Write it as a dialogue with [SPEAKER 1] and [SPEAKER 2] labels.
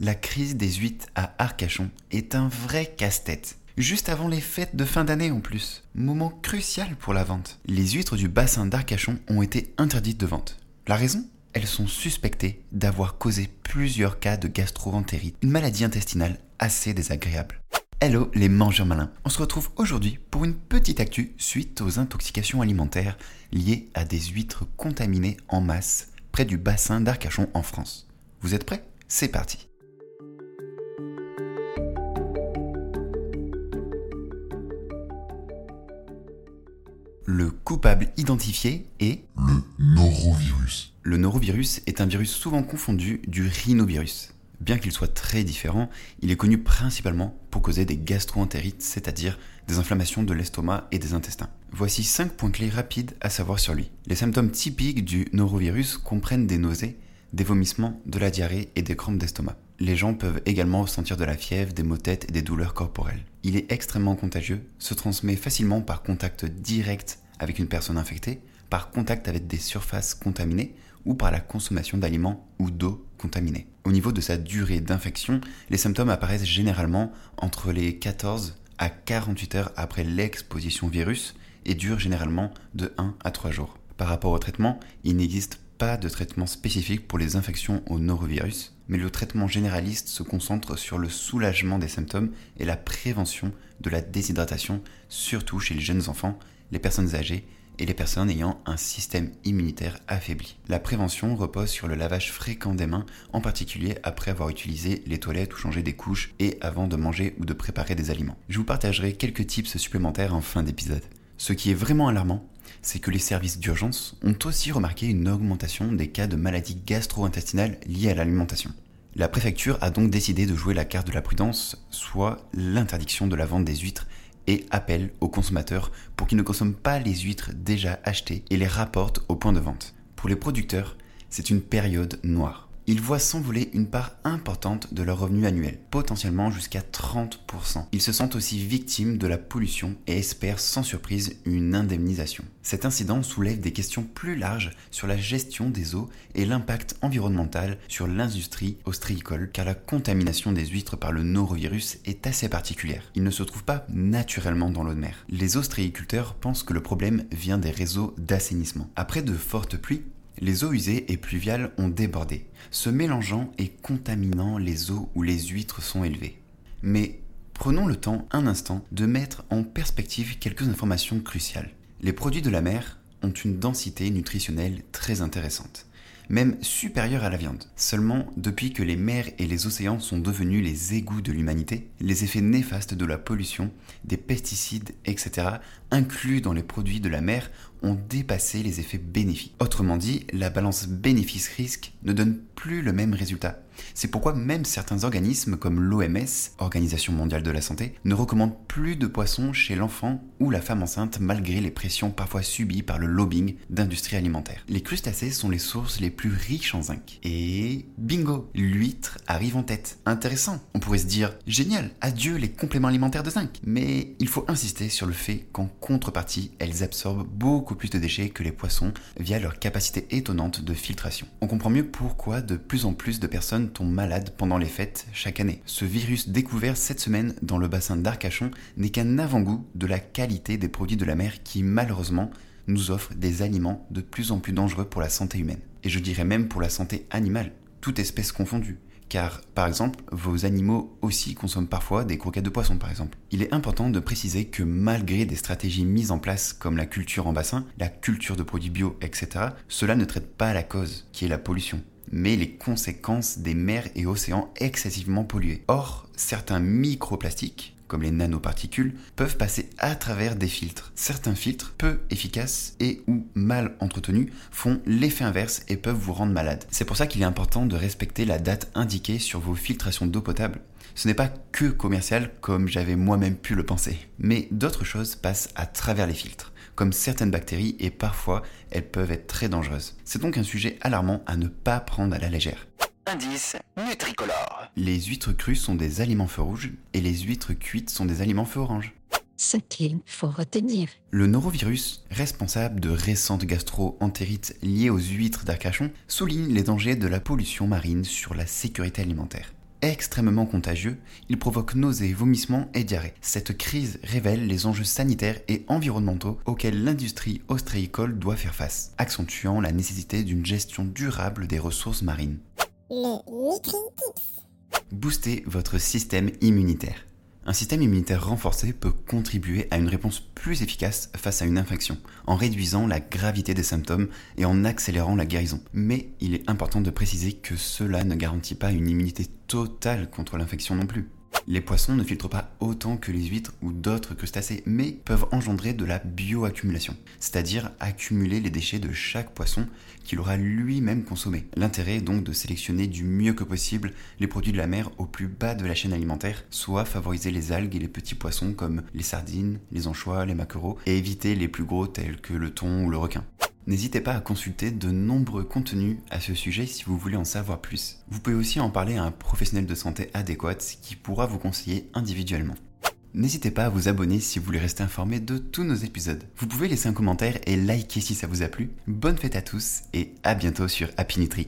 [SPEAKER 1] la crise des huîtres à Arcachon est un vrai casse-tête. Juste avant les fêtes de fin d'année en plus. Moment crucial pour la vente. Les huîtres du bassin d'Arcachon ont été interdites de vente. La raison? Elles sont suspectées d'avoir causé plusieurs cas de gastroentérite, une maladie intestinale assez désagréable. Hello les mangeurs malins, on se retrouve aujourd'hui pour une petite actu suite aux intoxications alimentaires liées à des huîtres contaminées en masse près du bassin d'Arcachon en France. Vous êtes prêts? C'est parti Le coupable identifié est
[SPEAKER 2] le norovirus.
[SPEAKER 1] Le norovirus est un virus souvent confondu du rhinovirus. Bien qu'il soit très différent, il est connu principalement pour causer des gastroentérites, c'est-à-dire des inflammations de l'estomac et des intestins. Voici 5 points clés rapides à savoir sur lui. Les symptômes typiques du norovirus comprennent des nausées, des vomissements, de la diarrhée et des crampes d'estomac. Les gens peuvent également ressentir de la fièvre, des maux têtes et des douleurs corporelles. Il est extrêmement contagieux, se transmet facilement par contact direct avec une personne infectée, par contact avec des surfaces contaminées ou par la consommation d'aliments ou d'eau contaminée. Au niveau de sa durée d'infection, les symptômes apparaissent généralement entre les 14 à 48 heures après l'exposition virus et durent généralement de 1 à 3 jours. Par rapport au traitement, il n'existe pas de traitement spécifique pour les infections au norovirus, mais le traitement généraliste se concentre sur le soulagement des symptômes et la prévention de la déshydratation, surtout chez les jeunes enfants, les personnes âgées et les personnes ayant un système immunitaire affaibli. La prévention repose sur le lavage fréquent des mains, en particulier après avoir utilisé les toilettes ou changé des couches et avant de manger ou de préparer des aliments. Je vous partagerai quelques tips supplémentaires en fin d'épisode. Ce qui est vraiment alarmant, c'est que les services d'urgence ont aussi remarqué une augmentation des cas de maladies gastro-intestinales liées à l'alimentation. La préfecture a donc décidé de jouer la carte de la prudence, soit l'interdiction de la vente des huîtres et appelle aux consommateurs pour qu'ils ne consomment pas les huîtres déjà achetées et les rapportent au point de vente. Pour les producteurs, c'est une période noire ils voient s'envoler une part importante de leur revenu annuel, potentiellement jusqu'à 30%. Ils se sentent aussi victimes de la pollution et espèrent sans surprise une indemnisation. Cet incident soulève des questions plus larges sur la gestion des eaux et l'impact environnemental sur l'industrie ostréicole, car la contamination des huîtres par le norovirus est assez particulière. Il ne se trouve pas naturellement dans l'eau de mer. Les ostréiculteurs pensent que le problème vient des réseaux d'assainissement. Après de fortes pluies, les eaux usées et pluviales ont débordé, se mélangeant et contaminant les eaux où les huîtres sont élevées. Mais prenons le temps un instant de mettre en perspective quelques informations cruciales. Les produits de la mer ont une densité nutritionnelle très intéressante même supérieure à la viande. Seulement, depuis que les mers et les océans sont devenus les égouts de l'humanité, les effets néfastes de la pollution, des pesticides, etc., inclus dans les produits de la mer, ont dépassé les effets bénéfiques. Autrement dit, la balance bénéfice-risque ne donne plus le même résultat. C'est pourquoi même certains organismes comme l'OMS, Organisation mondiale de la santé, ne recommandent plus de poissons chez l'enfant ou la femme enceinte malgré les pressions parfois subies par le lobbying d'industrie alimentaire. Les crustacés sont les sources les plus riches en zinc. Et bingo, l'huître arrive en tête. Intéressant. On pourrait se dire génial, adieu les compléments alimentaires de zinc. Mais il faut insister sur le fait qu'en contrepartie, elles absorbent beaucoup plus de déchets que les poissons via leur capacité étonnante de filtration. On comprend mieux pourquoi de plus en plus de personnes tombent malades pendant les fêtes chaque année. Ce virus découvert cette semaine dans le bassin d'Arcachon n'est qu'un avant-goût de la qualité des produits de la mer qui malheureusement nous offrent des aliments de plus en plus dangereux pour la santé humaine. Et je dirais même pour la santé animale, toute espèce confondue car par exemple, vos animaux aussi consomment parfois des croquettes de poisson par exemple. Il est important de préciser que malgré des stratégies mises en place comme la culture en bassin, la culture de produits bio, etc., cela ne traite pas la cause, qui est la pollution mais les conséquences des mers et océans excessivement pollués. Or, certains microplastiques, comme les nanoparticules, peuvent passer à travers des filtres. Certains filtres, peu efficaces et ou mal entretenus, font l'effet inverse et peuvent vous rendre malade. C'est pour ça qu'il est important de respecter la date indiquée sur vos filtrations d'eau potable. Ce n'est pas que commercial comme j'avais moi-même pu le penser, mais d'autres choses passent à travers les filtres comme certaines bactéries et parfois elles peuvent être très dangereuses. C'est donc un sujet alarmant à ne pas prendre à la légère.
[SPEAKER 3] Indice Nutricolore.
[SPEAKER 1] Les huîtres crues sont des aliments feu rouge et les huîtres cuites sont des aliments feu orange.
[SPEAKER 4] Ce qu'il faut retenir.
[SPEAKER 1] Le norovirus, responsable de récentes gastro-entérites liées aux huîtres d'Arcachon, souligne les dangers de la pollution marine sur la sécurité alimentaire. extrêmement contagieux, il provoque nausées, vomissements et diarrhée. Cette crise révèle les enjeux sanitaires et environnementaux auxquels l'industrie ostréicole doit faire face, accentuant la nécessité d'une gestion durable des ressources marines. Booster votre système immunitaire. Un système immunitaire renforcé peut contribuer à une réponse plus efficace face à une infection, en réduisant la gravité des symptômes et en accélérant la guérison. Mais il est important de préciser que cela ne garantit pas une immunité totale contre l'infection non plus. Les poissons ne filtrent pas autant que les huîtres ou d'autres crustacés, mais peuvent engendrer de la bioaccumulation, c'est-à-dire accumuler les déchets de chaque poisson qu'il aura lui-même consommé. L'intérêt est donc de sélectionner du mieux que possible les produits de la mer au plus bas de la chaîne alimentaire, soit favoriser les algues et les petits poissons comme les sardines, les anchois, les maquereaux, et éviter les plus gros tels que le thon ou le requin. N'hésitez pas à consulter de nombreux contenus à ce sujet si vous voulez en savoir plus. Vous pouvez aussi en parler à un professionnel de santé adéquat qui pourra vous conseiller individuellement. N'hésitez pas à vous abonner si vous voulez rester informé de tous nos épisodes. Vous pouvez laisser un commentaire et liker si ça vous a plu. Bonne fête à tous et à bientôt sur Happy Nutri.